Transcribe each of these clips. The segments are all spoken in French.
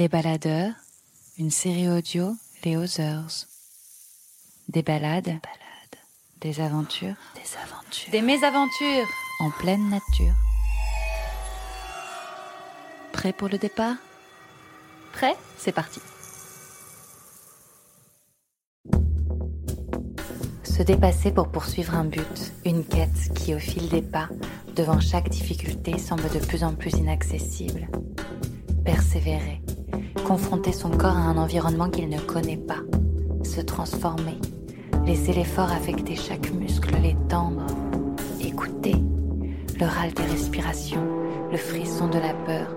Les baladeurs, une série audio Les Others. Des balades, des aventures, Des aventures. des mésaventures en pleine nature. Prêt pour le départ? Prêt? C'est parti. Se dépasser pour poursuivre un but, une quête qui, au fil des pas, devant chaque difficulté, semble de plus en plus inaccessible. Persévérer, confronter son corps à un environnement qu'il ne connaît pas, se transformer, laisser l'effort affecter chaque muscle, les tendre, écouter, le râle des respirations, le frisson de la peur.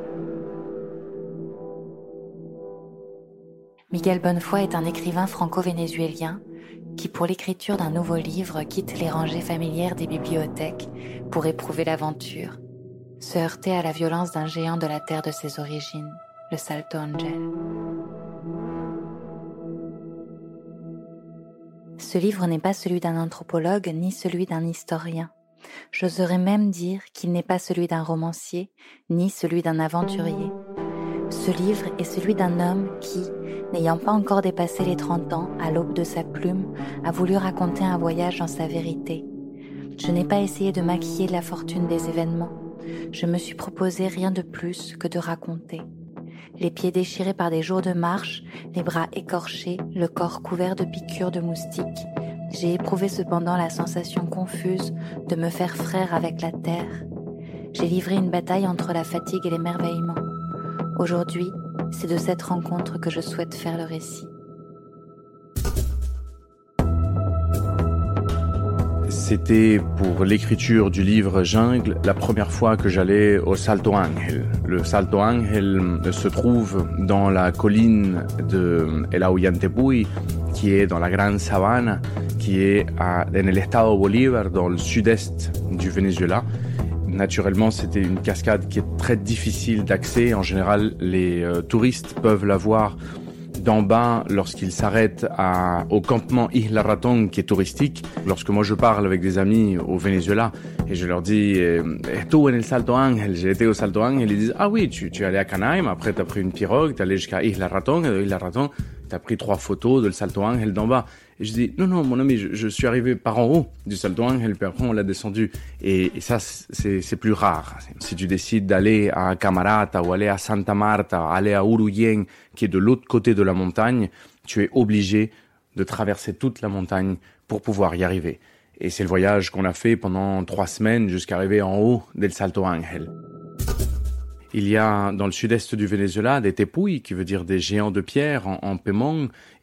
Miguel Bonnefoy est un écrivain franco-vénézuélien qui, pour l'écriture d'un nouveau livre, quitte les rangées familières des bibliothèques pour éprouver l'aventure, se heurter à la violence d'un géant de la terre de ses origines, Salto Angel. Ce livre n'est pas celui d'un anthropologue ni celui d'un historien. J'oserais même dire qu'il n'est pas celui d'un romancier ni celui d'un aventurier. Ce livre est celui d'un homme qui, n'ayant pas encore dépassé les 30 ans, à l'aube de sa plume, a voulu raconter un voyage dans sa vérité. Je n'ai pas essayé de maquiller la fortune des événements. Je me suis proposé rien de plus que de raconter. Les pieds déchirés par des jours de marche, les bras écorchés, le corps couvert de piqûres de moustiques, j'ai éprouvé cependant la sensation confuse de me faire frère avec la terre. J'ai livré une bataille entre la fatigue et l'émerveillement. Aujourd'hui, c'est de cette rencontre que je souhaite faire le récit. C'était pour l'écriture du livre Jungle la première fois que j'allais au Salto Ángel. Le Salto Ángel se trouve dans la colline de El Aullantepuy, qui est dans la Grande Sabana, qui est à, en el Estado Bolívar, dans le sud-est du Venezuela. Naturellement, c'était une cascade qui est très difficile d'accès. En général, les euh, touristes peuvent la voir d'en bas lorsqu'ils s'arrêtent au campement Isla qui est touristique. Lorsque moi je parle avec des amis au Venezuela et je leur dis eh, Estuve en el Salto Ángel, j'ai été au Salto Ángel, ils disent Ah oui, tu, tu es allé à Canaim, après tu as pris une pirogue, tu es allé jusqu'à Isla et de Isla tu as pris trois photos de le Salto Ángel d'en bas. Et je dis Non, non, mon ami, je, suis arrivé par en haut du Salto Ángel, puis après on l'a descendu. Et, ça, c'est plus rare. Si tu décides d'aller à Camarata ou aller à Santa Marta, aller à Uruyen, qui est de l'autre côté de la montagne, tu es obligé de traverser toute la montagne pour pouvoir y arriver. Et c'est le voyage qu'on a fait pendant trois semaines jusqu'à arriver en haut del Salto Ángel. Il y a dans le sud-est du Venezuela des tepouilles, qui veut dire des géants de pierre en, en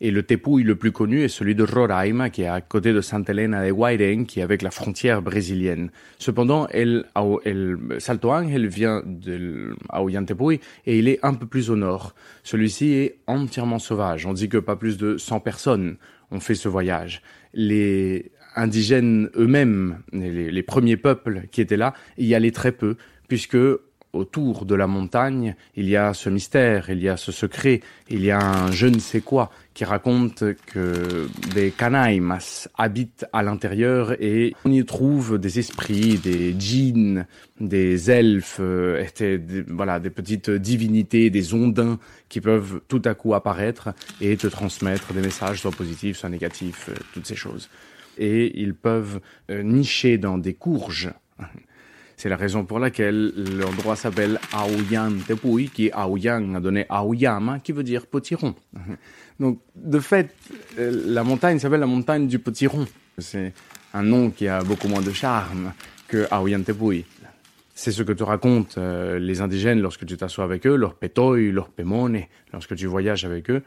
et le tepouille le plus connu est celui de Roraima, qui est à côté de Santa Elena de Guairén, qui est avec la frontière brésilienne. Cependant, el, Salto Ángel vient de Aoyantepuy et il est un peu plus au nord. Celui-ci est entièrement sauvage. On dit que pas plus de 100 personnes ont fait ce voyage. Les indigènes eux-mêmes, les, les premiers peuples qui étaient là, y allaient très peu, puisque autour de la montagne, il y a ce mystère, il y a ce secret, il y a un je ne sais quoi qui raconte que des canaimas habitent à l'intérieur et on y trouve des esprits, des djinns, des elfes, euh, et voilà, des petites divinités, des ondins qui peuvent tout à coup apparaître et te transmettre des messages soit positifs, soit négatifs, euh, toutes ces choses. Et ils peuvent euh, nicher dans des courges. C'est la raison pour laquelle l'endroit s'appelle Aoyan-Tepuy, qui Aoyan a donné Aoyama, qui veut dire petit. Donc, de fait, euh, la montagne s'appelle la montagne du petit. C'est un nom qui a beaucoup moins de charme que Aoyan-Tepuy. C'est ce que te racontent euh, les indigènes lorsque tu t'assois avec eux, leur petoy, leur pemone, lorsque tu voyages avec eux.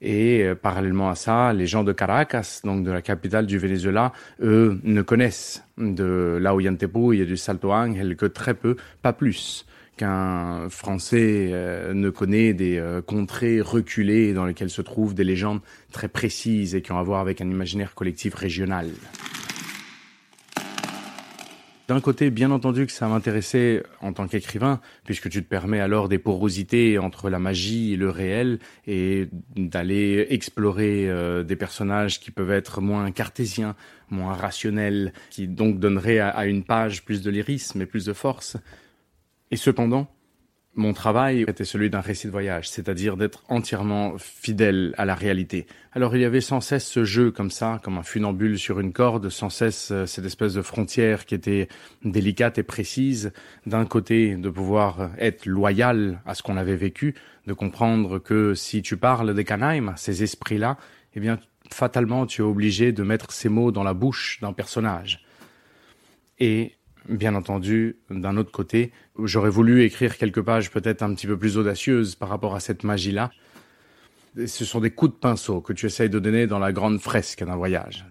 Et euh, parallèlement à ça, les gens de Caracas, donc de la capitale du Venezuela, eux ne connaissent de l'Aoyantepuy et du Salto Ángel que très peu, pas plus qu'un Français euh, ne connaît des euh, contrées reculées dans lesquelles se trouvent des légendes très précises et qui ont à voir avec un imaginaire collectif régional. D'un côté, bien entendu que ça m'intéressait en tant qu'écrivain, puisque tu te permets alors des porosités entre la magie et le réel, et d'aller explorer euh, des personnages qui peuvent être moins cartésiens, moins rationnels, qui donc donneraient à, à une page plus de lyrisme et plus de force. Et cependant, mon travail était celui d'un récit de voyage, c'est-à-dire d'être entièrement fidèle à la réalité. Alors il y avait sans cesse ce jeu comme ça, comme un funambule sur une corde, sans cesse euh, cette espèce de frontière qui était délicate et précise, d'un côté de pouvoir être loyal à ce qu'on avait vécu, de comprendre que si tu parles des canaïmes, ces esprits-là, eh bien fatalement tu es obligé de mettre ces mots dans la bouche d'un personnage. Et bien entendu, d'un autre côté, j'aurais voulu écrire quelques pages peut-être un petit peu plus audacieuses par rapport à cette magie-là. Ce sont des coups de pinceau que tu essayes de donner dans la grande fresque d'un voyage.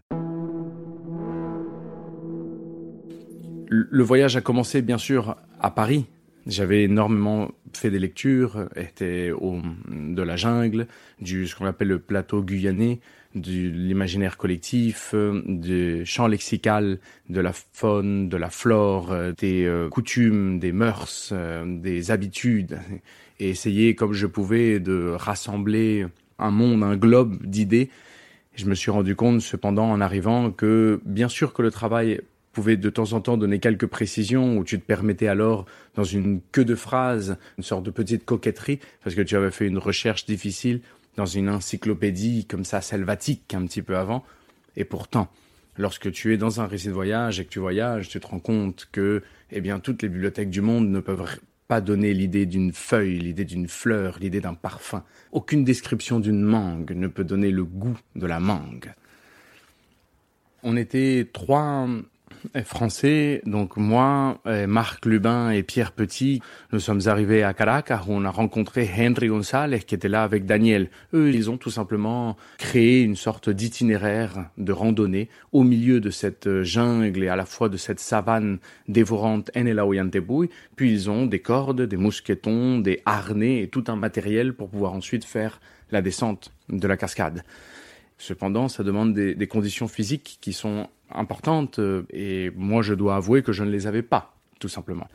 Le voyage a commencé bien sûr à Paris. J'avais énormément fait des lectures, était au, de la jungle, du ce qu'on appelle le plateau guyanais, de l'imaginaire collectif, euh, du champ lexical, de la faune, de la flore, euh, des euh, coutumes, des mœurs, des habitudes, et essayer comme je pouvais de rassembler un monde, un globe d'idées. Je me suis rendu compte cependant en arrivant que bien sûr que le travail pouvait de temps en temps donner quelques précisions où tu te permettais alors dans une queue de phrase une sorte de petite coquetterie parce que tu avais fait une recherche difficile dans une encyclopédie comme ça selvatique un petit peu avant. Et pourtant, lorsque tu es dans un récit de voyage et que tu voyages, tu te rends compte que, eh bien, toutes les bibliothèques du monde ne peuvent pas donner l'idée d'une feuille, l'idée d'une fleur, l'idée d'un parfum. Aucune description d'une mangue ne peut donner le goût de la mangue. On était trois français, donc moi, Marc Lubin et Pierre Petit, nous sommes arrivés à Caracas où on a rencontré Henry González qui était là avec Daniel. Eux, ils ont tout simplement créé une sorte d'itinéraire de randonnée au milieu de cette jungle et à la fois de cette savane dévorante Enelaoyantebouy. Puis ils ont des cordes, des mousquetons, des harnais et tout un matériel pour pouvoir ensuite faire la descente de la cascade. Cependant, ça demande des conditions physiques qui sont importantes euh, et moi je dois avouer que je ne les avais pas, tout simplement.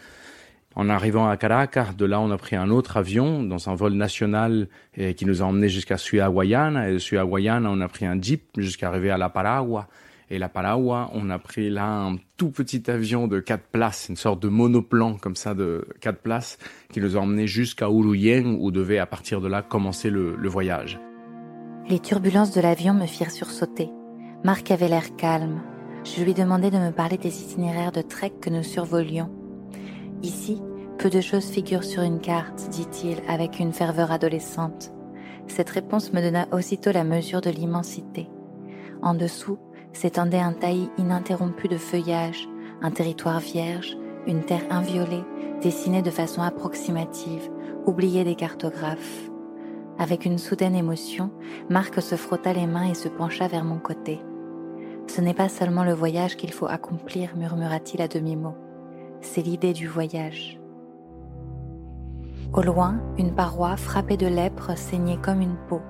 En arrivant à Caracas, de là on a pris un autre avion dans un vol national et qui nous a emmenés jusqu'à Ciudad Guayana et de Ciudad Guayana on a pris un jeep jusqu'à arriver à La Paragua et La Paragua on a pris là un tout petit avion de quatre places, une sorte de monoplan comme ça de quatre places qui nous a emmenés jusqu'à Uruyen où devait à partir de là commencer le, le voyage. Les turbulences de l'avion me firent sursauter. Marc avait l'air calme, je lui demandai de me parler des itinéraires de trek que nous survolions. Ici, peu de choses figurent sur une carte, dit-il avec une ferveur adolescente. Cette réponse me donna aussitôt la mesure de l'immensité. En dessous s'étendait un taillis ininterrompu de feuillage, un territoire vierge, une terre inviolée, dessinée de façon approximative, oubliée des cartographes. Avec une soudaine émotion, Marc se frotta les mains et se pencha vers mon côté. Ce n'est pas seulement le voyage qu'il faut accomplir, murmura-t-il à demi-mot. C'est l'idée du voyage. Au loin, une paroi frappée de lèpre saignait comme une peau.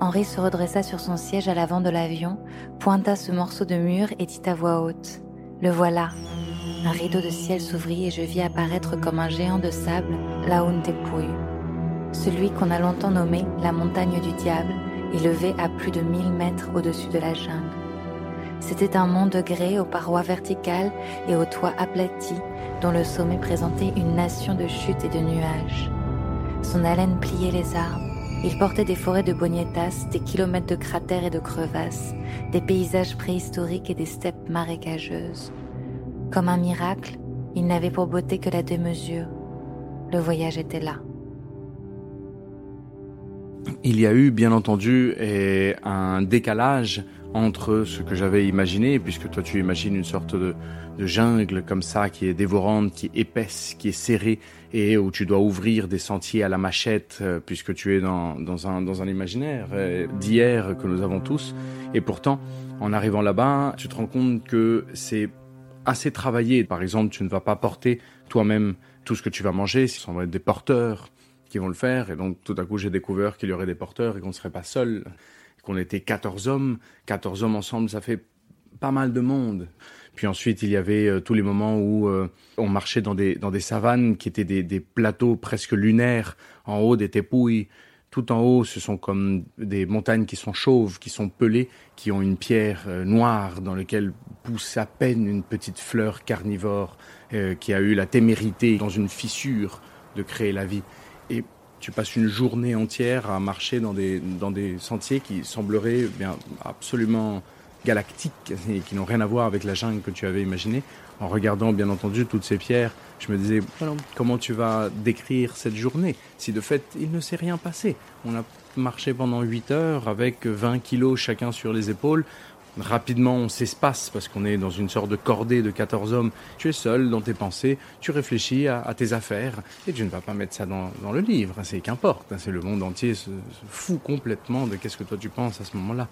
Henri se redressa sur son siège à l'avant de l'avion, pointa ce morceau de mur et dit à voix haute Le voilà. Un rideau de ciel s'ouvrit et je vis apparaître comme un géant de sable la Untepuy, celui qu'on a longtemps nommé la montagne du diable, élevé à plus de mille mètres au-dessus de la jungle. C'était un mont de grès aux parois verticales et aux toits aplatis, dont le sommet présentait une nation de chutes et de nuages. Son haleine pliait les arbres. Il portait des forêts de boniétas, des kilomètres de cratères et de crevasses, des paysages préhistoriques et des steppes marécageuses. Comme un miracle, il n'avait pour beauté que la démesure. Le voyage était là. Il y a eu, bien entendu, un décalage entre ce que j'avais imaginé, puisque toi tu imagines une sorte de, de, jungle comme ça, qui est dévorante, qui est épaisse, qui est serrée, et où tu dois ouvrir des sentiers à la machette, euh, puisque tu es dans, dans, un, dans un imaginaire euh, d'hier que nous avons tous. Et pourtant, en arrivant là-bas, tu te rends compte que c'est assez travaillé. Par exemple, tu ne vas pas porter toi-même tout ce que tu vas manger, ce sont des porteurs qui vont le faire. Et donc, tout à coup, j'ai découvert qu'il y aurait des porteurs et qu'on ne serait pas seul, qu'on était 14 hommes. 14 hommes ensemble, ça fait pas mal de monde. Puis ensuite, il y avait euh, tous les moments où euh, on marchait dans des, dans des savanes qui étaient des, des plateaux presque lunaires, en haut des tépouilles. Tout en haut, ce sont comme des montagnes qui sont chauves, qui sont pelées, qui ont une pierre euh, noire dans laquelle pousse à peine une petite fleur carnivore qui a eu la témérité dans une fissure de créer la vie. Tu passes une journée entière à marcher dans des, dans des sentiers qui sembleraient bien absolument galactiques et qui n'ont rien à voir avec la jungle que tu avais imaginée. En regardant bien entendu toutes ces pierres, je me disais comment tu vas décrire cette journée si de fait il ne s'est rien passé? On a marché pendant 8 heures avec 20 kilos chacun sur les épaules. Rapidement, on s'espace parce qu'on est dans une sorte de cordée de 14 hommes. Tu es seul dans tes pensées, tu réfléchis à, tes affaires et tu ne vas pas mettre ça dans, le livre. C'est qu'importe. Hein, c'est le monde entier se, se fout complètement de qu'est-ce que toi tu penses à ce moment-là.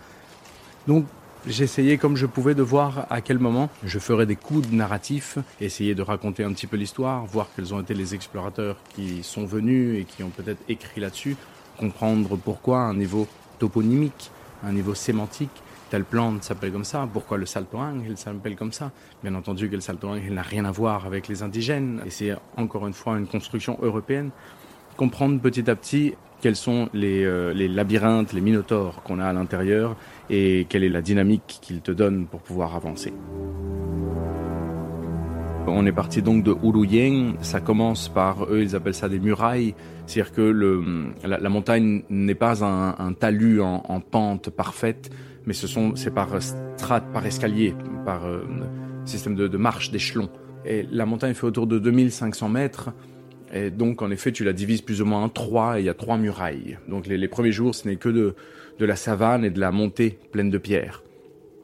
Donc J'essayais comme je pouvais de voir à quel moment je ferais des coups de narratif, essayer de raconter un petit peu l'histoire, voir quels ont été les explorateurs qui sont venus et qui ont peut-être écrit là-dessus, comprendre pourquoi un niveau toponymique, un niveau sémantique, telle plante s'appelle comme ça, pourquoi le saltoang, il s'appelle comme ça? Bien entendu que le saltoang, il n'a rien à voir avec les indigènes, et c'est encore une fois une construction européenne. Comprendre petit à petit quels sont les, euh, les labyrinthes, les minotaures qu'on a à l'intérieur et quelle est la dynamique qu'ils te donnent pour pouvoir avancer. On est parti donc de Uruyeng, ça commence par, eux ils appellent ça des murailles, c'est-à-dire que le, la, montagne n'est pas un, talus en, en, pente parfaite, mais ce sont c'est par strates, par escalier, par euh, système de, de marche d'échelons. Et la montagne fait autour de 2500 mètres, et donc, en effet, tu la divises plus ou moins en trois et il y a trois murailles. Donc, les, premiers jours, ce n'est que de, de, la savane et de la montée pleine de pierres.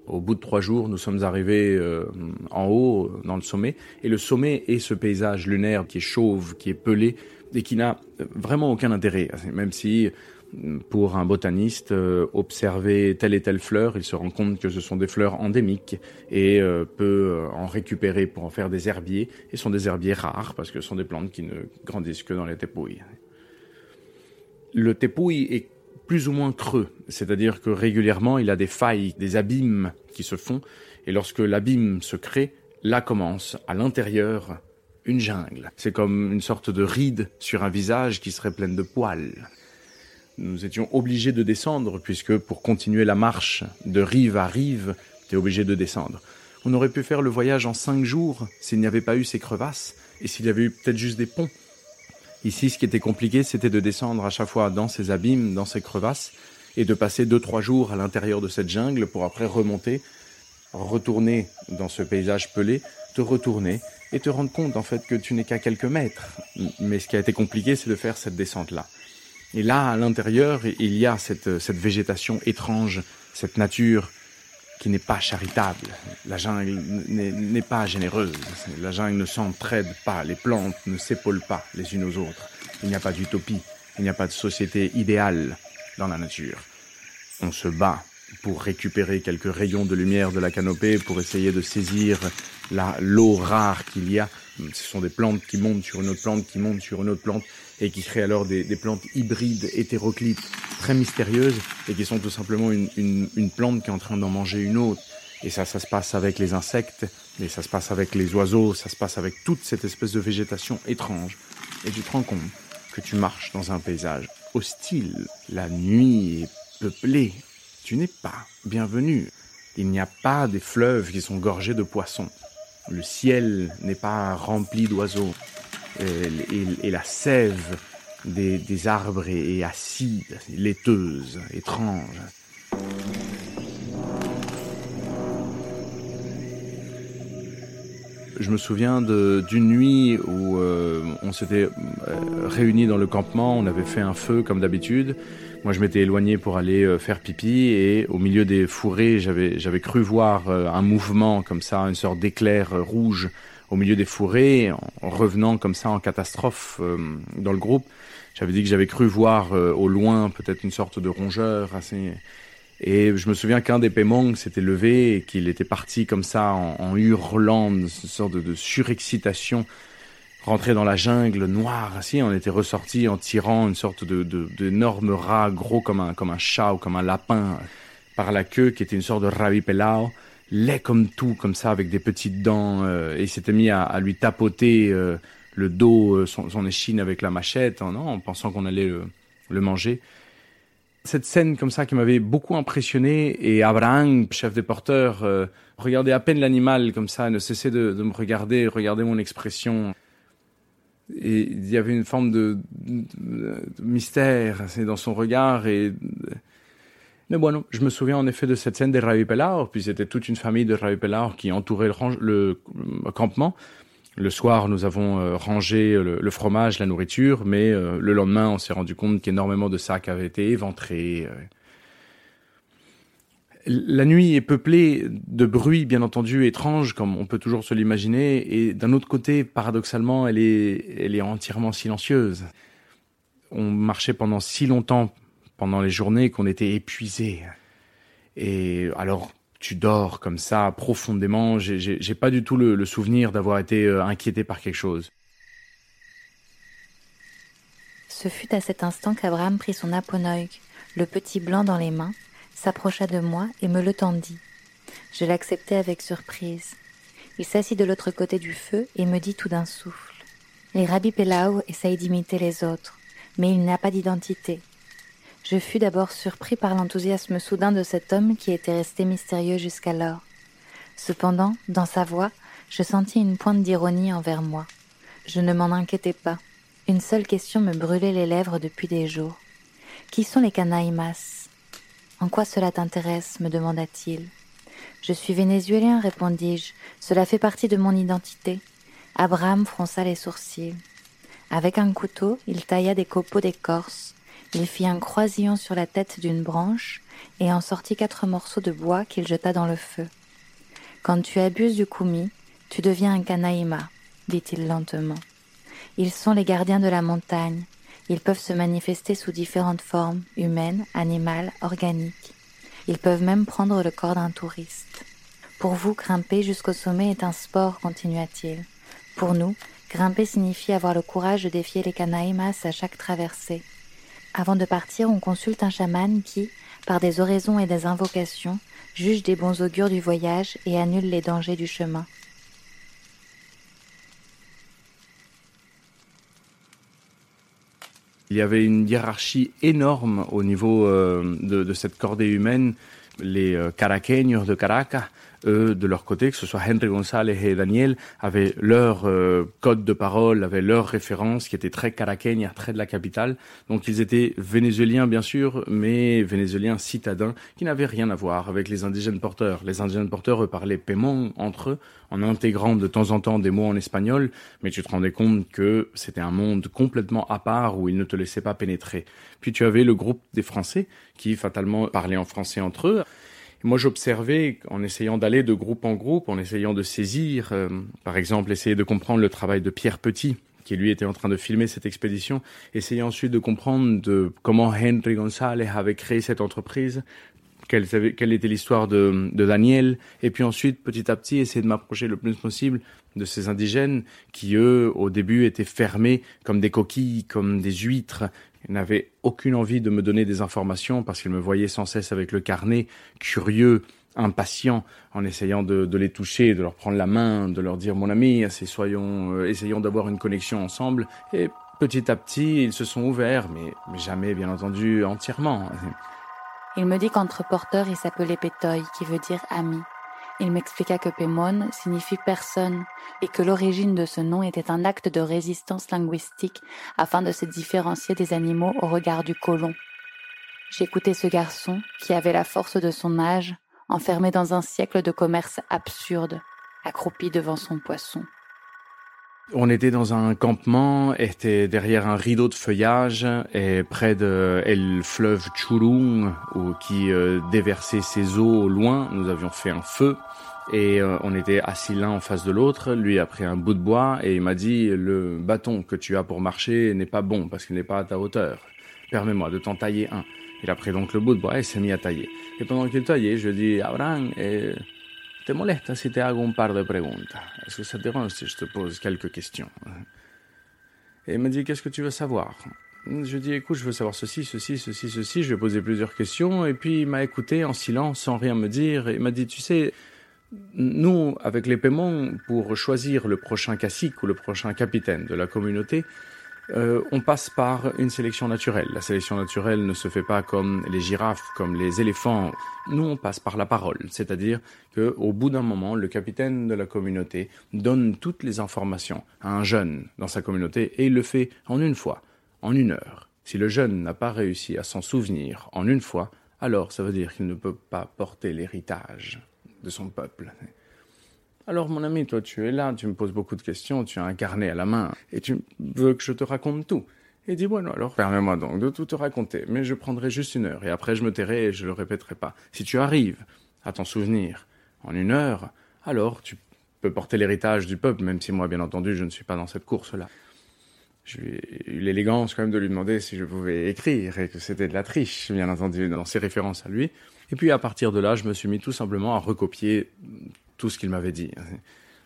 Au bout de trois jours, nous sommes arrivés euh, en haut, dans le sommet. Et le sommet est ce paysage lunaire qui est chauve, qui est pelé et qui n'a vraiment aucun intérêt. Même si pour un botaniste, euh, observer telle et telle fleur, il se rend compte que ce sont des fleurs endémiques et euh, peut euh, en récupérer pour en faire des herbiers. Et sont des herbiers rares parce que ce sont des plantes qui ne grandissent que dans les tépouilles. Le tépouille est plus ou moins creux, c'est-à-dire que régulièrement il a des failles, des abîmes qui se font. Et lorsque l'abîme se crée, là commence à l'intérieur une jungle. C'est comme une sorte de ride sur un visage qui serait pleine de poils nous étions obligés de descendre, puisque pour continuer la marche de rive à rive, tu es obligé de descendre. On aurait pu faire le voyage en cinq jours s'il n'y avait pas eu ces crevasses, et s'il y avait eu peut-être juste des ponts. Ici, ce qui était compliqué, c'était de descendre à chaque fois dans ces abîmes, dans ces crevasses, et de passer deux, trois jours à l'intérieur de cette jungle pour après remonter, retourner dans ce paysage pelé, te retourner et te rendre compte en fait que tu n'es qu'à quelques mètres. Mais ce qui a été compliqué, c'est de faire cette descente-là. Et là, à l'intérieur, il y a cette, cette végétation étrange, cette nature qui n'est pas charitable. La jungle n'est pas généreuse. La jungle ne s'entraide pas. Les plantes ne s'épaulent pas les unes aux autres. Il n'y a pas d'utopie. Il n'y a pas de société idéale dans la nature. On se bat pour récupérer quelques rayons de lumière de la canopée, pour essayer de saisir l'eau rare qu'il y a. Ce sont des plantes qui montent sur une autre plante, qui montent sur une autre plante, et qui créent alors des, plantes hybrides, hétéroclites, très mystérieuses, et qui sont tout simplement une, une, plante qui est en train d'en manger une autre. Et ça, ça se passe avec les insectes, et ça se passe avec les oiseaux, ça se passe avec toute cette espèce de végétation étrange. Et tu te rends compte que tu marches dans un paysage hostile. La nuit est peuplée tu n'es pas bienvenu. Il n'y a pas des fleuves qui sont gorgés de poissons. Le ciel n'est pas rempli d'oiseaux. Et, la sève des, arbres est, acide, laiteuse, étrange. Je me souviens d'une nuit où euh, on s'était euh, réunis dans le campement, on avait fait un feu comme d'habitude, moi, je m'étais éloigné pour aller euh, faire pipi et au milieu des fourrés, j'avais cru voir un mouvement comme ça, une sorte d'éclair rouge au milieu des fourrés, en revenant comme ça en catastrophe dans le groupe. J'avais dit que j'avais cru voir au loin peut-être une sorte de rongeur assez. Et je me souviens qu'un des Pemong s'était levé et qu'il était parti comme ça en, hurlant, une sorte de, surexcitation rentrer dans la jungle noire. Ainsi, on était ressorti en tirant une sorte de d'énorme rat gros comme un comme un chat ou comme un lapin par la queue, qui était une sorte de ravi pelao, laid comme tout, comme ça, avec des petites dents. Euh, et il s'était mis à, à, lui tapoter euh, le dos, euh, son, son, échine avec la machette, en, en pensant qu'on allait le, le manger cette scène comme ça qui m'avait beaucoup impressionné et Abraham, chef des porteurs, euh, regardait à peine l'animal comme ça, ne cessait de, de, me regarder, regarder mon expression. Et il y avait une forme de, de, de mystère dans son regard et mais bon, je me souviens en effet de cette scène des Ravi puis c'était toute une famille de Ravi qui entourait le, le campement. Le soir, nous avons euh, rangé le, le, fromage, la nourriture, mais euh, le lendemain, on s'est rendu compte qu'énormément de sacs avaient été éventrés. Euh. La nuit est peuplée de bruits, bien entendu, étranges, comme on peut toujours se l'imaginer, et d'un autre côté, paradoxalement, elle est, elle est entièrement silencieuse. On marchait pendant si longtemps pendant les journées qu'on était épuisé. Et alors, tu dors comme ça profondément. J'ai pas du tout le, souvenir d'avoir été euh, inquiété par quelque chose. Ce fut à cet instant qu'Abraham prit son aponoïg, le petit blanc dans les mains, s'approcha de moi et me le tendit. Je l'acceptai avec surprise. Il s'assit de l'autre côté du feu et me dit tout d'un souffle. Les Rabbi Pelao essayent d'imiter les autres, mais il n'a pas d'identité. Je fus d'abord surpris par l'enthousiasme soudain de cet homme qui était resté mystérieux jusqu'alors. Cependant, dans sa voix, je sentis une pointe d'ironie envers moi. Je ne m'en inquiétais pas. Une seule question me brûlait les lèvres depuis des jours. Qui sont les Canaïmas En quoi cela t'intéresse? me demanda-t-il. Je suis vénézuélien, répondis-je. Cela fait partie de mon identité. Abraham fronça les sourcils. Avec un couteau, il tailla des copeaux d'écorce, il fit un croisillon sur la tête d'une branche et en sortit quatre morceaux de bois qu'il jeta dans le feu. Quand tu abuses du koumi, tu deviens un canaïma, dit-il lentement. Ils sont les gardiens de la montagne. Ils peuvent se manifester sous différentes formes, humaines, animales, organiques. Ils peuvent même prendre le corps d'un touriste. Pour vous, grimper jusqu'au sommet est un sport, continua-t-il. Pour nous, grimper signifie avoir le courage de défier les canaïmas à chaque traversée. Avant de partir, on consulte un chaman qui, par des oraisons et des invocations, juge des bons augures du voyage et annule les dangers du chemin. Il y avait une hiérarchie énorme au niveau euh, de, cette cordée humaine. Les euh, caraqueños de Caracas eux, de leur côté, que ce soit Henry González et Daniel, avaient leur euh, code de parole, avaient leur référence qui était très caraqueña, très de la capitale. Donc ils étaient vénézuéliens, bien sûr, mais vénézuéliens citadins qui n'avaient rien à voir avec les indigènes porteurs. Les indigènes porteurs, eux, parlaient paiement entre eux, en intégrant de temps en temps des mots en espagnol, mais tu te rendais compte que c'était un monde complètement à part où ils ne te laissaient pas pénétrer. Puis tu avais le groupe des Français qui fatalement parlaient en français entre eux. Moi, j'observais en essayant d'aller de groupe en groupe, en essayant de saisir, euh, par exemple, essayer de comprendre le travail de Pierre Petit, qui lui était en train de filmer cette expédition, essayer ensuite de comprendre de comment Henry González avait créé cette entreprise, quelle, était l'histoire de Daniel, et puis ensuite, petit à petit, essayer de m'approcher le plus possible de ces indigènes qui, eux, au début, étaient fermés comme des coquilles, comme des huîtres, il n'avait aucune envie de me donner des informations parce qu'il me voyait sans cesse avec le carnet, curieux, impatient, en essayant de, les toucher, de leur prendre la main, de leur dire mon ami, soyons, euh, essayons d'avoir une connexion ensemble. Et petit à petit, ils se sont ouverts, mais jamais, bien entendu, entièrement. Il me dit qu'entre porteurs, il s'appelait Pétoy, qui veut dire ami. Il m'expliqua que Pémon signifie personne et que l'origine de ce nom était un acte de résistance linguistique afin de se différencier des animaux au regard du colon. J'écoutais ce garçon qui avait la force de son âge, enfermé dans un siècle de commerce absurde, accroupi devant son poisson. On était dans un campement, était derrière un rideau de feuillage et près de le fleuve Churung qui euh, déversait ses eaux au loin. Nous avions fait un feu et euh, on était assis l'un en face de l'autre. Lui a pris un bout de bois et il m'a dit le bâton que tu as pour marcher n'est pas bon parce qu'il n'est pas à ta hauteur. Permets-moi de t'en tailler un. Il a pris donc le bout de bois et s'est mis à tailler. Et pendant qu'il taillait, je dis Abraham, et ¿Te molesta si te hago un par de preguntas? Est-ce que ça te dérange si je te pose quelques questions? Et il m'a dit, qu'est-ce que tu veux savoir? Je dis, écoute, je veux savoir ceci, ceci, ceci, ceci. Je lui ai posé plusieurs questions et puis il m'a écouté en silence, sans rien me dire. Et il m'a dit, tu sais, nous, avec les paiements, pour choisir le prochain cacique ou le prochain capitaine de la communauté, euh, on passe par une sélection naturelle. La sélection naturelle ne se fait pas comme les girafes, comme les éléphants. Nous, on passe par la parole, c'est-à-dire que, au bout d'un moment, le capitaine de la communauté donne toutes les informations à un jeune dans sa communauté et il le fait en une fois, en une heure. Si le jeune n'a pas réussi à s'en souvenir en une fois, alors ça veut dire qu'il ne peut pas porter l'héritage de son peuple. Alors mon ami, toi tu es là, tu me poses beaucoup de questions, tu as un carnet à la main, et tu veux que je te raconte tout. Et dis bueno alors permets-moi donc de tout te raconter, mais je prendrai juste une heure, et après je me tairai et je le répéterai pas. Si tu arrives à t'en souvenir en une heure, alors tu peux porter l'héritage du peuple, même si moi bien entendu je ne suis pas dans cette course-là. J'ai eu l'élégance quand même de lui demander si je pouvais écrire, et que c'était de la triche, bien entendu, dans ses références à lui. Et puis à partir de là, je me suis mis tout simplement à recopier tout ce qu'il m'avait dit.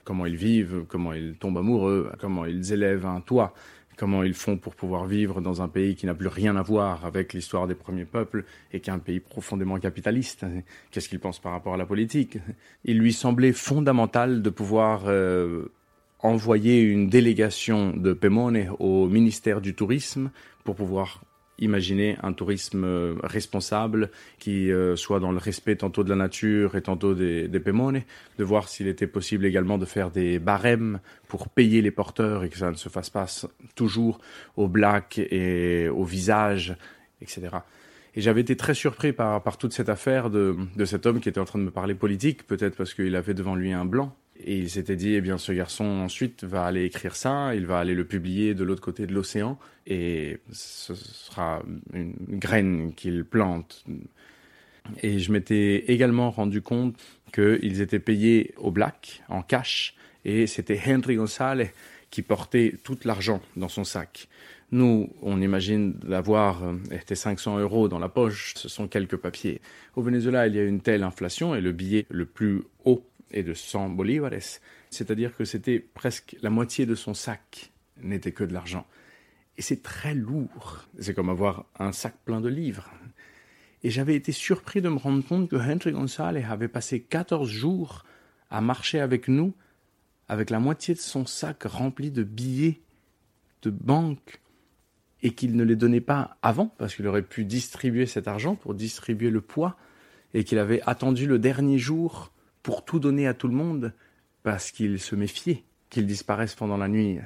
Comment ils vivent, comment ils tombent amoureux, comment ils élèvent un toit, comment ils font pour pouvoir vivre dans un pays qui n'a plus rien à voir avec l'histoire des premiers peuples et qui est un pays profondément capitaliste. Qu'est-ce qu'ils pensent par rapport à la politique? Il lui semblait fondamental de pouvoir euh, envoyer une délégation de Pemone au ministère du Tourisme pour pouvoir imaginer un tourisme euh, responsable qui euh, soit dans le respect tantôt de la nature et tantôt des, des de voir s'il était possible également de faire des barèmes pour payer les porteurs et que ça ne se fasse pas toujours au black et au visage, etc. Et j'avais été très surpris par, par toute cette affaire de, de cet homme qui était en train de me parler politique, peut-être parce qu'il avait devant lui un blanc et il s'était dit, eh bien, ce garçon ensuite va aller écrire ça, il va aller le publier de l'autre côté de l'océan, et ce sera une graine qu'il plante. Et je m'étais également rendu compte qu'ils étaient payés au black, en cash, et c'était Henry González qui portait tout l'argent dans son sac. Nous, on imagine d'avoir euh, 500 euros dans la poche, ce sont quelques papiers. Au Venezuela, il y a une telle inflation et le billet le plus haut et de 100 bolívares, c'est-à-dire que c'était presque la moitié de son sac n'était que de l'argent. Et c'est très lourd. C'est comme avoir un sac plein de livres. Et j'avais été surpris de me rendre compte que Henry González avait passé 14 jours à marcher avec nous avec la moitié de son sac rempli de billets de banque et qu'il ne les donnait pas avant parce qu'il aurait pu distribuer cet argent pour distribuer le poids et qu'il avait attendu le dernier jour pour tout donner à tout le monde parce qu'il se méfiait qu'il disparaisse pendant la nuit.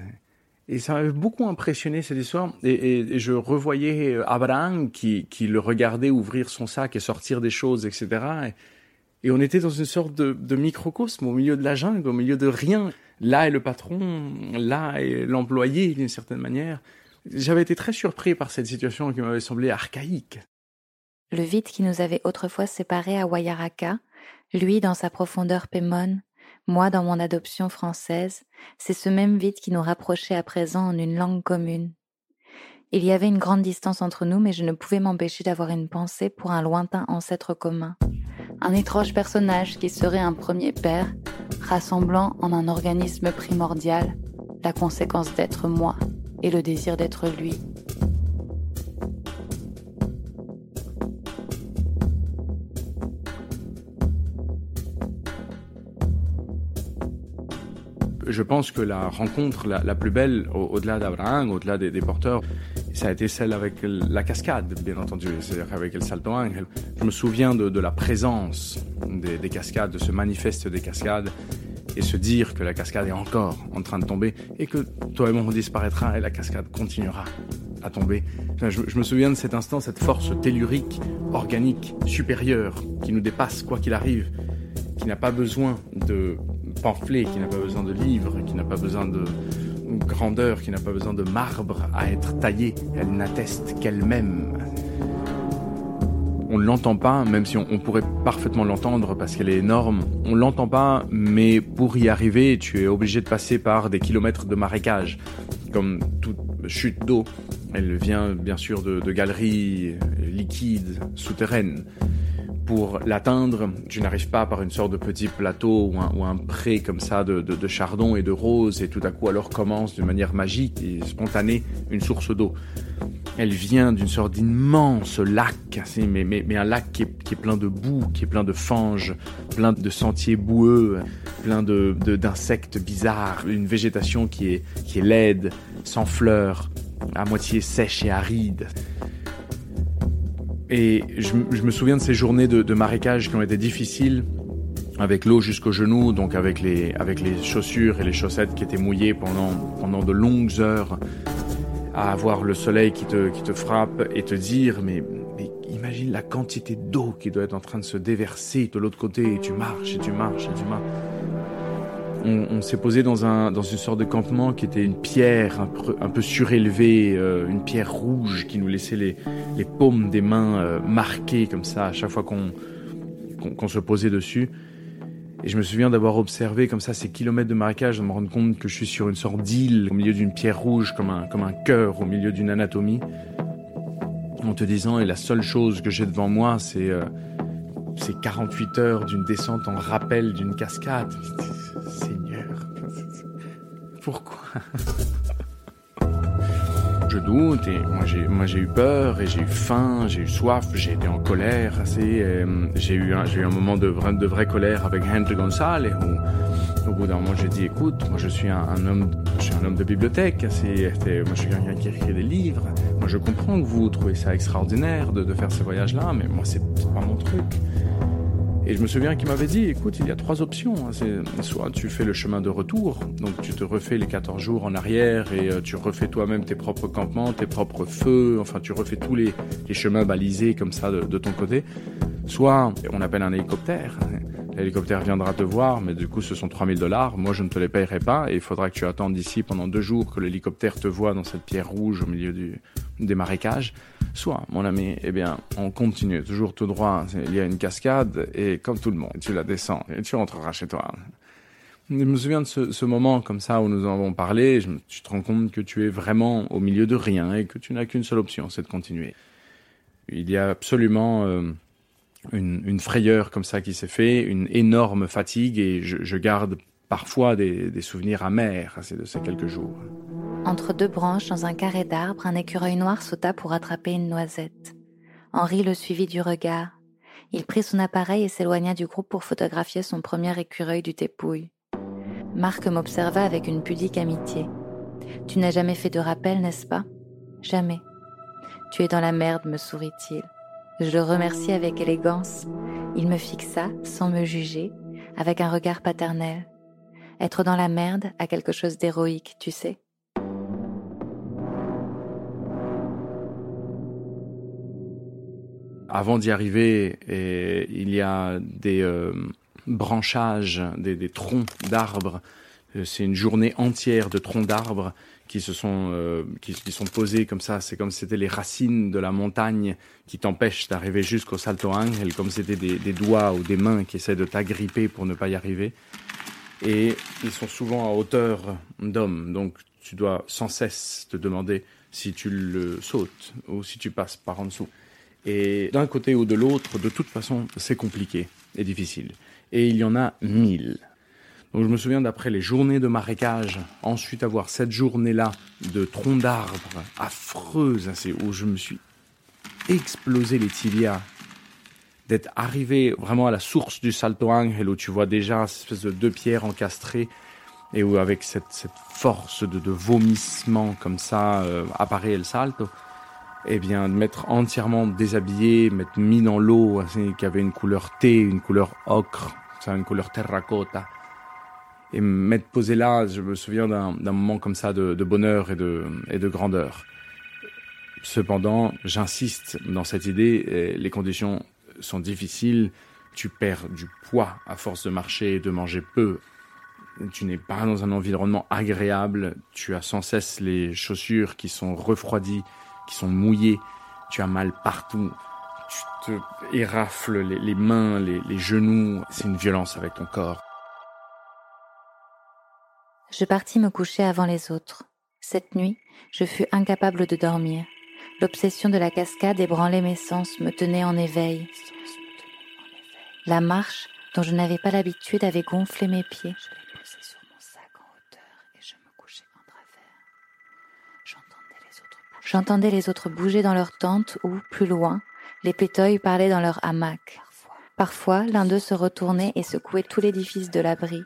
Et ça m'avait beaucoup impressionné cette histoire. Et, je revoyais euh, Abraham qui, le regardait ouvrir son sac et sortir des choses, etc. Et, on était dans une sorte de, de, microcosme au milieu de la jungle, au milieu de rien. Là est le patron, là est l'employé d'une certaine manière. J'avais été très surpris par cette situation qui m'avait semblé archaïque. Le vide qui nous avait autrefois séparés à Wayaraka lui dans sa profondeur pémone, moi dans mon adoption française, c'est ce même vide qui nous rapprochait à présent en une langue commune. Il y avait une grande distance entre nous, mais je ne pouvais m'empêcher d'avoir une pensée pour un lointain ancêtre commun, un étrange personnage qui serait un premier père, rassemblant en un organisme primordial la conséquence d'être moi et le désir d'être lui. Je pense que la rencontre la, plus belle, au-delà d'Abraham, au-delà des, porteurs, ça a été celle avec la cascade, bien entendu, c'est-à-dire avec El Salto Ángel. Je me souviens de, la présence des, cascades, de ce manifeste des cascades, et se dire que la cascade est encore en train de tomber, et que toi et moi on disparaîtra, et la cascade continuera à tomber. Je me souviens de cet instant, cette force tellurique, organique, supérieure, qui nous dépasse quoi qu'il arrive, qui n'a pas besoin de pamphlet, qui n'a pas besoin de livres, qui n'a pas besoin de grandeur, qui n'a pas besoin de marbre à être taillé. Elle n'atteste qu'elle-même. On ne l'entend pas, même si on, pourrait parfaitement l'entendre parce qu'elle est énorme. On l'entend pas, mais pour y arriver, tu es obligé de passer par des kilomètres de marécage. Comme toute chute d'eau, elle vient bien sûr de galeries liquides, souterraines pour l'atteindre, tu n'arrives pas par une sorte de petit plateau ou un, pré comme ça de, chardon et de rose et tout à coup alors commence de manière magique et spontanée une source d'eau. Elle vient d'une sorte d'immense lac, mais, mais, un lac qui est, plein de boue, qui est plein de fanges, plein de sentiers boueux, plein d'insectes bizarres, une végétation qui est laide, sans fleurs, à moitié sèche et aride. Et je, me souviens de ces journées de, marécage qui ont été difficiles, avec l'eau jusqu'aux genoux, donc avec les, avec les chaussures et les chaussettes qui étaient mouillées pendant, pendant de longues heures, à avoir le soleil qui te, qui te frappe et te dire, mais, mais imagine la quantité d'eau qui doit être en train de se déverser de l'autre côté, et tu marches, et tu marches, et tu marches on, s'est posé dans, un, dans une sorte de campement qui était une pierre un, peu, surélevée, euh, une pierre rouge qui nous laissait les, paumes des mains euh, marquées comme ça à chaque fois qu'on qu'on se posait dessus. Et je me souviens d'avoir observé comme ça ces kilomètres de marécage, de me rendre compte que je suis sur une sorte d'île au milieu d'une pierre rouge comme un, comme un cœur au milieu d'une anatomie. En te disant, et la seule chose que j'ai devant moi, c'est euh, ces 48 heures d'une descente en rappel d'une cascade. Seigneur, pourquoi? Je doute et moi j'ai moi j'ai eu peur et j'ai eu faim, j'ai eu soif, j'ai été en colère assez. Euh, j'ai eu j'ai eu un moment de vraie de vraie colère avec Henry Gonzalez où au bout d'un moment j'ai dit écoute moi je suis un, homme je suis un homme de bibliothèque c'est moi je suis quelqu'un qui écrit des livres moi je comprends que vous trouvez ça extraordinaire de, de faire ces voyages là mais moi c'est pas mon truc et je me souviens qu'il m'avait dit, écoute, il y a trois options. Hein. Soit tu fais le chemin de retour, donc tu te refais les 14 jours en arrière et euh, tu refais toi-même tes propres campements, tes propres feux, enfin tu refais tous les, chemins balisés comme ça de, ton côté. Soit on appelle un hélicoptère. L'hélicoptère viendra te voir, mais du coup, ce sont 3000 dollars. Moi, je ne te les paierai pas et il faudra que tu attendes ici pendant deux jours que l'hélicoptère te voit dans cette pierre rouge au milieu du, des marécages. Soit, mon ami, eh bien, on continue toujours tout droit. Il y a une cascade et comme tout le monde, tu la descends et tu rentreras chez toi. Je me souviens de ce, moment comme ça où nous en avons parlé. Je, tu te rends compte que tu es vraiment au milieu de rien et que tu n'as qu'une seule option, c'est de continuer. Il y a absolument euh, une, frayeur comme ça qui s'est fait, une énorme fatigue et je, garde parfois des, souvenirs amers de ces quelques jours. Entre deux branches, dans un carré d'arbre, un écureuil noir sauta pour attraper une noisette. Henri le suivit du regard. Il prit son appareil et s'éloigna du groupe pour photographier son premier écureuil du tépouille. Marc m'observa avec une pudique amitié. Tu n'as jamais fait de rappel, n'est-ce pas? Jamais. Tu es dans la merde, me sourit-il. Je le remercie avec élégance. Il me fixa, sans me juger, avec un regard paternel. Être dans la merde a quelque chose d'héroïque, tu sais. Avant d'y arriver, il y a des euh, branchages, des troncs d'arbres. Euh, c'est une journée entière de troncs d'arbres qui se sont euh, qui, sont posés comme ça. C'est comme si c'était les racines de la montagne qui t'empêchent d'arriver jusqu'au Salto Angel, comme c'était des, des, doigts ou des mains qui essaient de t'agripper pour ne pas y arriver. Et ils sont souvent à hauteur d'homme, donc tu dois sans cesse te demander si tu le sautes ou si tu passes par en dessous. Et d'un côté ou de l'autre, de toute façon, c'est compliqué et difficile. Et il y en a mille. Donc je me souviens d'après les journées de marécage, ensuite avoir cette journée-là de troncs d'arbres affreuses, où je me suis explosé les tibias, d'être arrivé vraiment à la source du Salto Angel, où tu vois déjà cette espèce de deux pierres encastrées, et où avec cette, force de, vomissement comme ça euh, apparaît le Salto, eh bien, de m'être entièrement déshabillé, m'être mis dans l'eau, qui avait une couleur thé, une couleur ocre, ça, une couleur terracotta, et m'être posé là, je me souviens d'un moment comme ça de, bonheur et de, et de grandeur. Cependant, j'insiste dans cette idée, les conditions sont difficiles, tu perds du poids à force de marcher et de manger peu. Tu n'es pas dans un environnement agréable, tu as sans cesse les chaussures qui sont refroidies, qui sont mouillées, tu as mal partout, tu te érafles les, mains, les genoux, c'est une violence avec ton corps. Je partis me coucher avant les autres. Cette nuit, je fus incapable de dormir. L'obsession de la cascade ébranlait mes sens, me tenait en éveil. La marche, dont je n'avais pas l'habitude, avait gonflé mes pieds. Je les posais sur mon sac en hauteur et je me couchais en travers. J'entendais les autres bouger dans leur tente ou, plus loin, les pétoilles parlaient dans leur hamac. Parfois, l'un d'eux se retournait et secouait tout l'édifice de l'abri.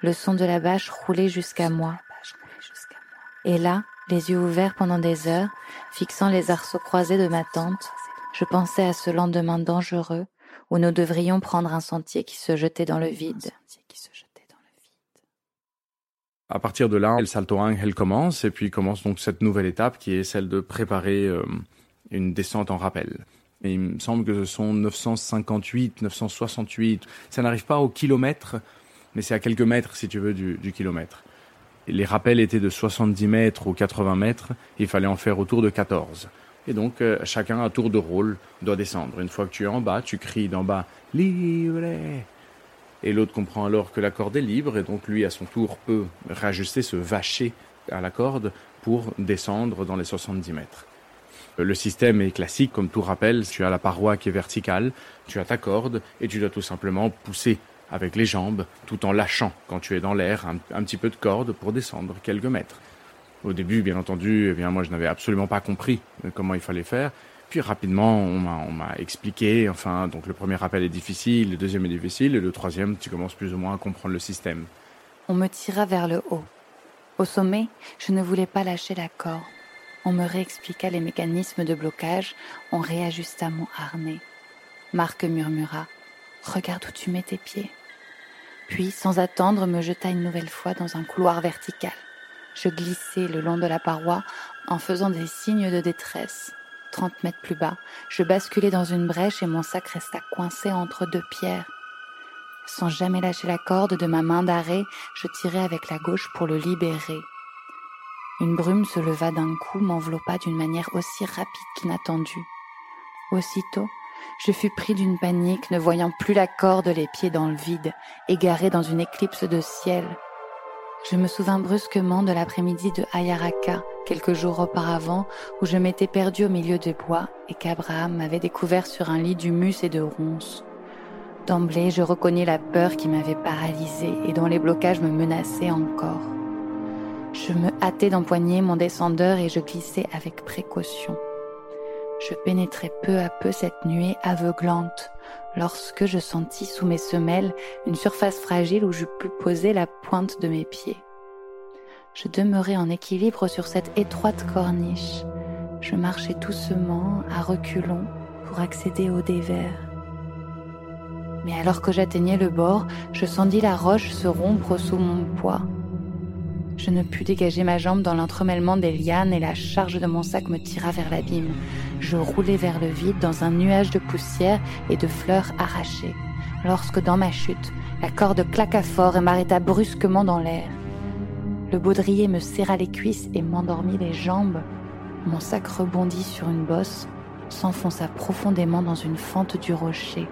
Le son de la bâche roulait jusqu'à moi. Et là, les yeux ouverts pendant des heures, fixant les arceaux croisés de ma tente, je pensais à ce lendemain dangereux où nous devrions prendre un sentier qui se jetait dans le vide. À partir de là, El Salto elle commence et puis commence donc cette nouvelle étape qui est celle de préparer euh, une descente en rappel. Et il me semble que ce sont 958, 968. Ça n'arrive pas au kilomètre, mais c'est à quelques mètres, si tu veux, du, du kilomètre. Les rappels étaient de 70 mètres ou 80 mètres. Il fallait en faire autour de 14. Et donc, euh, chacun à tour de rôle doit descendre. Une fois que tu es en bas, tu cries d'en bas « Libre !» Et l'autre comprend alors que la corde est libre et donc lui, à son tour, peut réajuster, se vacher à la corde pour descendre dans les 70 mètres. Le système est classique, comme tout rappel. Tu as la paroi qui est verticale, tu as ta corde et tu dois tout simplement pousser avec les jambes tout en lâchant quand tu es dans l'air un, petit peu de corde pour descendre quelques mètres. Au début, bien entendu, eh bien moi je n'avais absolument pas compris comment il fallait faire. Puis rapidement, on m'a expliqué. Enfin, donc le premier rappel est difficile, le deuxième est difficile, et le troisième, tu commences plus ou moins à comprendre le système. On me tira vers le haut. Au sommet, je ne voulais pas lâcher la corde. On me réexpliqua les mécanismes de blocage, on réajusta mon harnais. Marc murmura Regarde où tu mets tes pieds. Puis, sans attendre, me jeta une nouvelle fois dans un couloir vertical. Je glissai le long de la paroi en faisant des signes de détresse. Trente mètres plus bas, je basculai dans une brèche et mon sac resta coincé entre deux pierres. Sans jamais lâcher la corde de ma main d'arrêt, je tirai avec la gauche pour le libérer. Une brume se leva d'un coup, m'enveloppa d'une manière aussi rapide qu'inattendue. Aussitôt, je fus pris d'une panique, ne voyant plus la corde, les pieds dans le vide, égaré dans une éclipse de ciel. Je me souvins brusquement de l'après-midi de Ayaraka, quelques jours auparavant, où je m'étais perdu au milieu des bois et qu'Abraham m'avait découvert sur un lit d'humus et de ronces. D'emblée, je reconnais la peur qui m'avait paralysée et dont les blocages me menaçaient encore. Je me hâtais d'empoigner mon descendeur et je glissais avec précaution. Je pénétrais peu à peu cette nuée aveuglante lorsque je sentis sous mes semelles une surface fragile où je pus poser la pointe de mes pieds. Je demeurais en équilibre sur cette étroite corniche. Je marchais doucement, à reculons, pour accéder au dévers. Mais alors que j'atteignais le bord, je sentis la roche se rompre sous mon poids. Je ne pus dégager ma jambe dans l'entremêlement des lianes et la charge de mon sac me tira vers l'abîme. Je roulai vers le vide dans un nuage de poussière et de fleurs arrachées. Lorsque dans ma chute, la corde claqua fort et m'arrêta brusquement dans l'air. Le baudrier me serra les cuisses et m'endormit les jambes. Mon sac rebondit sur une bosse, s'enfonça profondément dans une fente du rocher.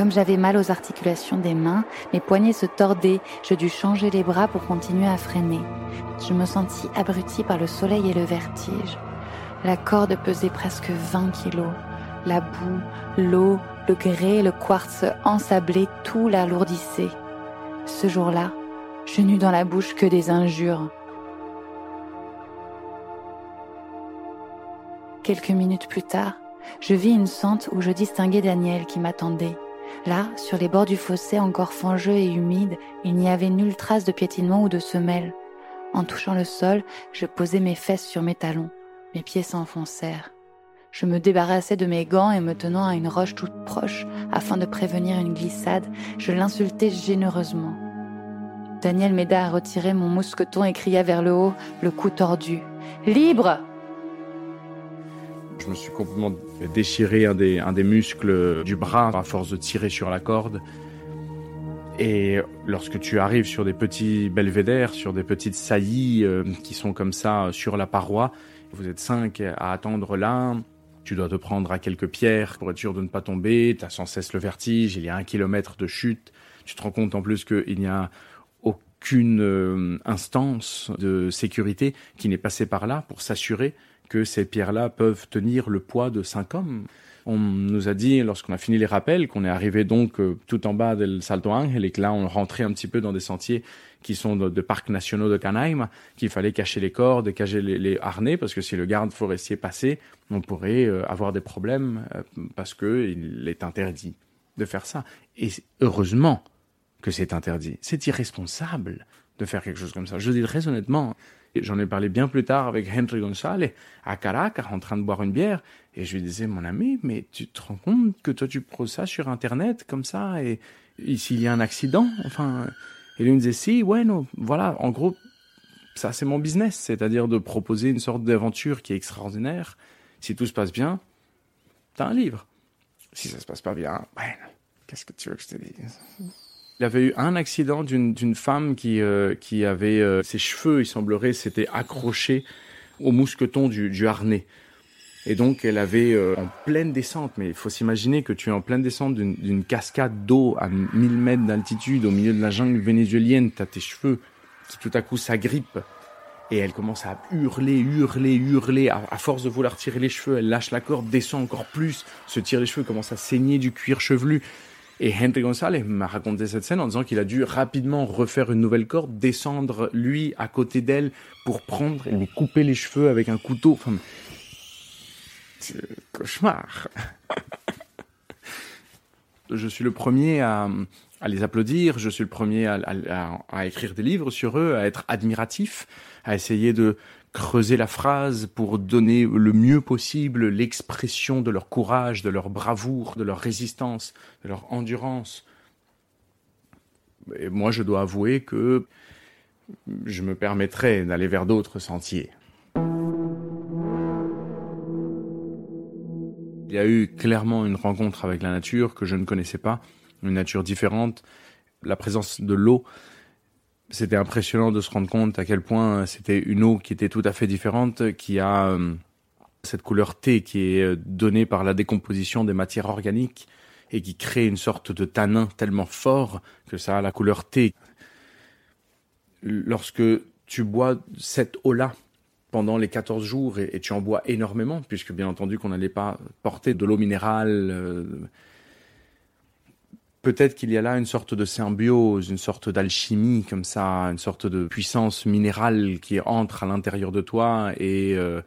Comme j'avais mal aux articulations des mains, mes poignets se tordaient, je dus changer les bras pour continuer à freiner. Je me sentis abruti par le soleil et le vertige. La corde pesait presque 20 kilos. La boue, l'eau, le grès, le quartz ensablé, tout l'alourdissait. Ce jour-là, je n'eus dans la bouche que des injures. Quelques minutes plus tard, je vis une sente où je distinguais Daniel qui m'attendait. Là, sur les bords du fossé encore fangeux et humide, il n'y avait nulle trace de piétinement ou de semelle. En touchant le sol, je posai mes fesses sur mes talons. Mes pieds s'enfoncèrent. Je me débarrassai de mes gants et me tenant à une roche toute proche afin de prévenir une glissade, je l'insultai généreusement. Daniel m'aida à retirer mon mousqueton et cria vers le haut, le cou tordu. Libre je me suis complètement déchiré un des, muscles du bras à force de tirer sur la corde. Et lorsque tu arrives sur des petits belvédères, sur des petites saillies euh, qui sont comme ça euh, sur la paroi, vous êtes cinq à attendre là, tu dois te prendre à quelques pierres pour être sûr de ne pas tomber, tu as sans cesse le vertige, il y a un kilomètre de chute, tu te rends compte en plus qu'il n'y a aucune euh, instance de sécurité qui n'est passée par là pour s'assurer que ces pierres-là peuvent tenir le poids de cinq hommes. On nous a dit, lorsqu'on a fini les rappels, qu'on est arrivé donc euh, tout en bas del Salto Ángel et que là, on rentrait un petit peu dans des sentiers qui sont de, parcs nationaux de Canaima, qu'il fallait cacher les cordes, cacher les, harnais, parce que si le garde forestier passait, on pourrait euh, avoir des problèmes euh, parce qu'il est interdit de faire ça. Et heureusement que c'est interdit. C'est irresponsable de faire quelque chose comme ça. Je dis très honnêtement, J'en ai parlé bien plus tard avec Henry González à Caracas en train de boire une bière et je lui disais mon ami mais tu te rends compte que toi tu prends ça sur internet comme ça et, s'il y a un accident enfin et lui me disait si ouais non voilà en gros ça c'est mon business c'est-à-dire de proposer une sorte d'aventure qui est extraordinaire. Si tout se passe bien t'as un livre. Si ça se passe pas bien ouais qu'est-ce que tu veux que je te dise? Il avait eu un accident d'une femme qui, euh, qui avait euh, ses cheveux, il semblerait, s'étaient accrochés au mousqueton du, du, harnais. Et donc, elle avait euh, en pleine descente, mais il faut s'imaginer que tu es en pleine descente d'une cascade d'eau à 1000 mètres d'altitude au milieu de la jungle vénézuélienne, tu as tes cheveux qui tout à coup s'agrippent. Et elle commence à hurler, hurler, hurler. À, à, force de vouloir tirer les cheveux, elle lâche la corde, descend encore plus, se tire les cheveux, commence à saigner du cuir chevelu. Et Henry Gonzalez m'a raconté cette scène en disant qu'il a dû rapidement refaire une nouvelle corde, descendre lui à côté d'elle pour prendre et couper les cheveux avec un couteau. Enfin, cauchemar. je suis le premier à, les applaudir, je suis le premier à, écrire des livres sur eux, à être admiratif, à essayer de creuser la phrase pour donner le mieux possible l'expression de leur courage, de leur bravoure, de leur résistance, de leur endurance. Et moi, je dois avouer que je me permettrais d'aller vers d'autres sentiers. Il y a eu clairement une rencontre avec la nature que je ne connaissais pas, une nature différente, la présence de l'eau c'était impressionnant de se rendre compte à quel point c'était une eau qui était tout à fait différente, qui a euh, cette couleur thé qui est euh, donnée par la décomposition des matières organiques et qui crée une sorte de tanin tellement fort que ça a la couleur thé. Lorsque tu bois cette eau-là pendant les 14 jours et, tu en bois énormément, puisque bien entendu qu'on n'allait pas porter de l'eau minérale, euh, peut-être qu'il y a là une sorte de symbiose, une sorte d'alchimie comme ça, une sorte de puissance minérale qui entre à l'intérieur de toi et, euh,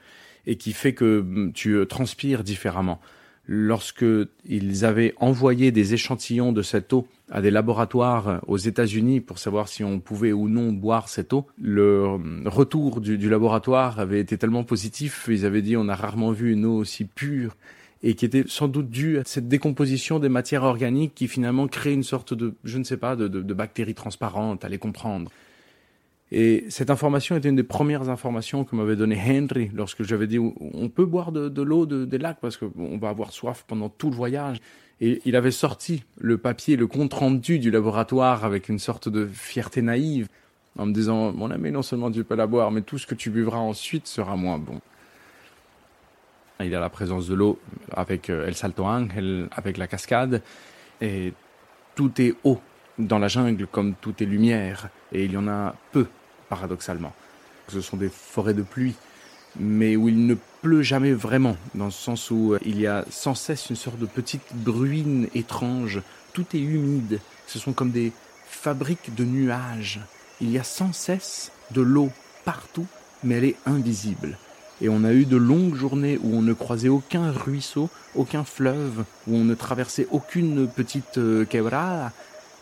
et qui fait que mm, tu euh, transpires différemment. Lorsque ils avaient envoyé des échantillons de cette eau à des laboratoires aux États-Unis pour savoir si on pouvait ou non boire cette eau, le mm, retour du, du laboratoire avait été tellement positif, ils avaient dit on a rarement vu une eau aussi pure et qui était sans doute dû à cette décomposition des matières organiques qui finalement crée une sorte de, je ne sais pas, de, de, bactéries transparentes, à les comprendre. Et cette information était une des premières informations que m'avait donné Henry lorsque j'avais dit on peut boire de, l'eau des lacs parce qu'on va avoir soif pendant tout le voyage. Et il avait sorti le papier, le compte rendu du laboratoire avec une sorte de fierté naïve en me disant mon ami non seulement tu peux la boire mais tout ce que tu buvras ensuite sera moins bon. Il y a la présence de l'eau avec euh, El Salto Ángel, avec la cascade. Et tout est eau dans la jungle comme tout est lumière. Et il y en a peu, paradoxalement. Ce sont des forêts de pluie, mais où il ne pleut jamais vraiment, dans le sens où euh, il y a sans cesse une sorte de petite bruine étrange. Tout est humide. Ce sont comme des fabriques de nuages. Il y a sans cesse de l'eau partout, mais elle est invisible. Et on a eu de longues journées où on ne croisait aucun ruisseau, aucun fleuve, où on ne traversait aucune petite euh, quebrada.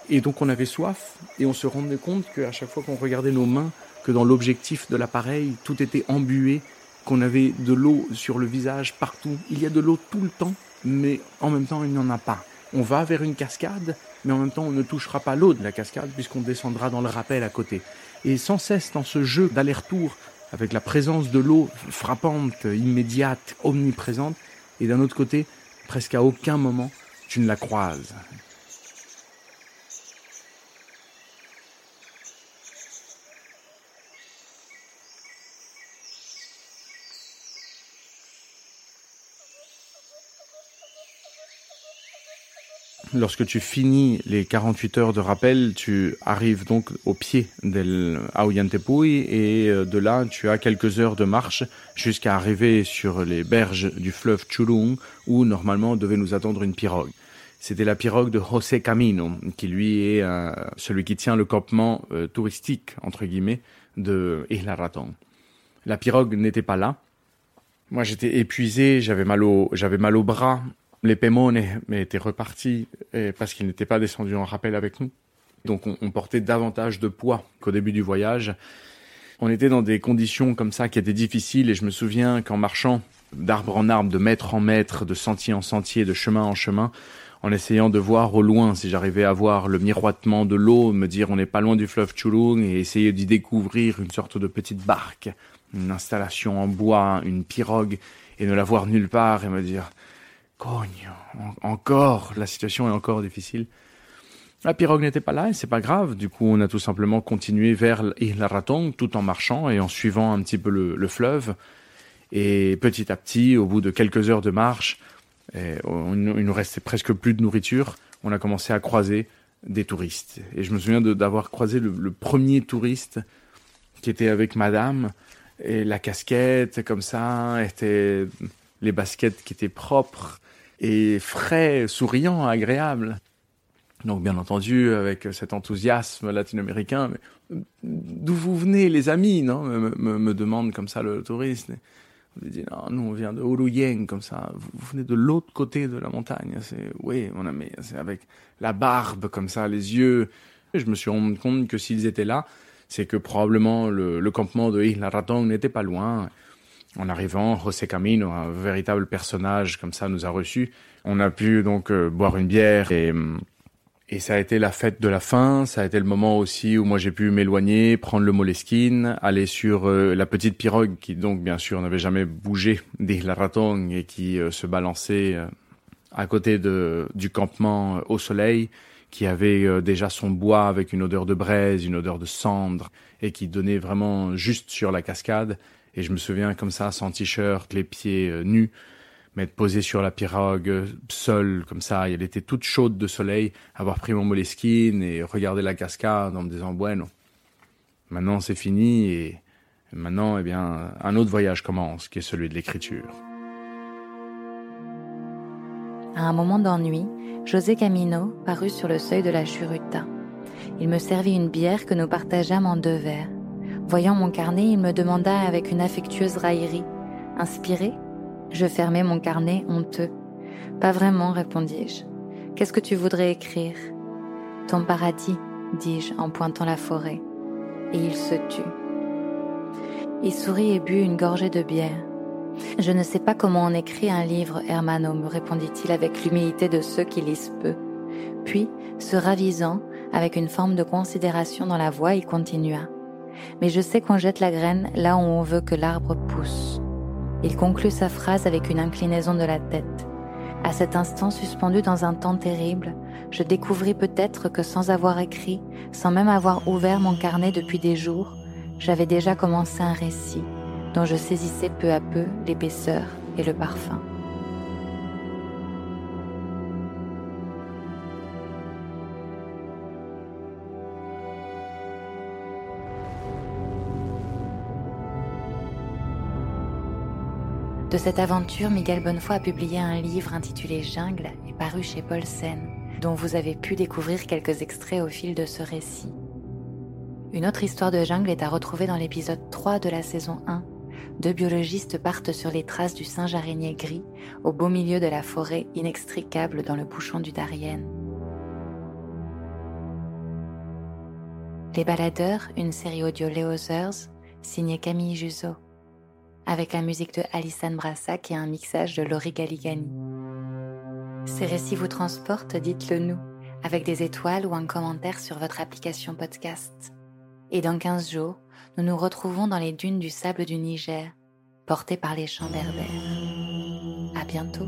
Et donc on avait soif et on se rendait compte qu'à chaque fois qu'on regardait nos mains, que dans l'objectif de l'appareil, tout était embué, qu'on avait de l'eau sur le visage partout. Il y a de l'eau tout le temps, mais en même temps il n'y en a pas. On va vers une cascade, mais en même temps on ne touchera pas l'eau de la cascade puisqu'on descendra dans le rappel à côté. Et sans cesse dans ce jeu d'aller-retour avec la présence de l'eau frappante, immédiate, omniprésente, et d'un autre côté, presque à aucun moment, tu ne la croises. Lorsque tu finis les 48 heures de rappel, tu arrives donc au pied del Aoyantepui et euh, de là, tu as quelques heures de marche jusqu'à arriver sur les berges du fleuve Churung où normalement devait nous attendre une pirogue. C'était la pirogue de José Camino, qui lui est euh, celui qui tient le campement euh, touristique, entre guillemets, de Isla. La pirogue n'était pas là. Moi, j'étais épuisé, j'avais mal au, j'avais mal au bras, les paiements étaient repartis parce qu'ils n'étaient pas descendus en rappel avec nous. Donc on, portait davantage de poids qu'au début du voyage. On était dans des conditions comme ça qui étaient difficiles et je me souviens qu'en marchant d'arbre en arbre, de mètre en mètre, de sentier en sentier, de chemin en chemin, en essayant de voir au loin si j'arrivais à voir le miroitement de l'eau, me dire on n'est pas loin du fleuve Chulung et essayer d'y découvrir une sorte de petite barque, une installation en bois, une pirogue et ne la voir nulle part et me dire Cogne, encore, la situation est encore difficile. La pirogue n'était pas là et c'est pas grave. Du coup, on a tout simplement continué vers la Raton tout en marchant et en suivant un petit peu le, fleuve. Et petit à petit, au bout de quelques heures de marche, il nous restait presque plus de nourriture. On a commencé à croiser des touristes. Et je me souviens d'avoir croisé le, le, premier touriste qui était avec madame et la casquette comme ça, était les baskets qui étaient propres et frais, souriant, agréable. Donc bien entendu, avec cet enthousiasme latino-américain, d'où vous venez les amis, non? Me, me, demande comme ça le touriste. On lui dit non, nous on vient de Uruyeng, comme ça. Vous, venez de l'autre côté de la montagne. C'est oui, mon ami, c'est avec la barbe comme ça, les yeux. Et je me suis rendu compte que s'ils étaient là, c'est que probablement le, campement de Isla Raton n'était pas loin. En arrivant, José Camino, un véritable personnage comme ça, nous a reçus. On a pu donc euh, boire une bière et, et ça a été la fête de la fin. Ça a été le moment aussi où moi j'ai pu m'éloigner, prendre le moleskine, aller sur euh, la petite pirogue qui donc bien sûr n'avait jamais bougé la Raton et qui euh, se balançait à côté de, du campement au soleil qui avait déjà son bois avec une odeur de braise, une odeur de cendre, et qui donnait vraiment juste sur la cascade. Et je me souviens comme ça, sans t-shirt, les pieds euh, nus, m'être posé sur la pirogue, euh, seul, comme ça. Elle était toute chaude de soleil, avoir pris mon moleskine et regarder la cascade en me disant, bueno, maintenant c'est fini et maintenant, eh bien, un autre voyage commence, qui est celui de l'écriture. À un moment d'ennui, José Camino parut sur le seuil de la Churuta. Il me servit une bière que nous partageâmes en deux verres. Voyant mon carnet, il me demanda avec une affectueuse raillerie Inspiré Je fermai mon carnet honteux. Pas vraiment, répondis-je. Qu'est-ce que tu voudrais écrire? Ton paradis, dis-je en pointant la forêt. Et il se tut. Il sourit et but une gorgée de bière. Je ne sais pas comment on écrit un livre, Hermano, me répondit-il avec l'humilité de ceux qui lisent peu. Puis, se ravisant, avec une forme de considération dans la voix, il continua mais je sais qu'on jette la graine là où on veut que l'arbre pousse. Il conclut sa phrase avec une inclinaison de la tête. À cet instant suspendu dans un temps terrible, je découvris peut-être que sans avoir écrit, sans même avoir ouvert mon carnet depuis des jours, j'avais déjà commencé un récit dont je saisissais peu à peu l'épaisseur et le parfum. De cette aventure, Miguel Bonnefoy a publié un livre intitulé Jungle et paru chez Paulsen, dont vous avez pu découvrir quelques extraits au fil de ce récit. Une autre histoire de jungle est à retrouver dans l'épisode 3 de la saison 1. Deux biologistes partent sur les traces du singe araignée gris au beau milieu de la forêt inextricable dans le bouchon du Darien. Les Baladeurs, une série audio Léo signée Camille Juzo avec la musique de Alison Brassac et un mixage de Laurie Galigani. Ces récits vous transportent, dites-le nous, avec des étoiles ou un commentaire sur votre application podcast. Et dans 15 jours, nous nous retrouvons dans les dunes du sable du Niger, portés par les chants berbères. À bientôt.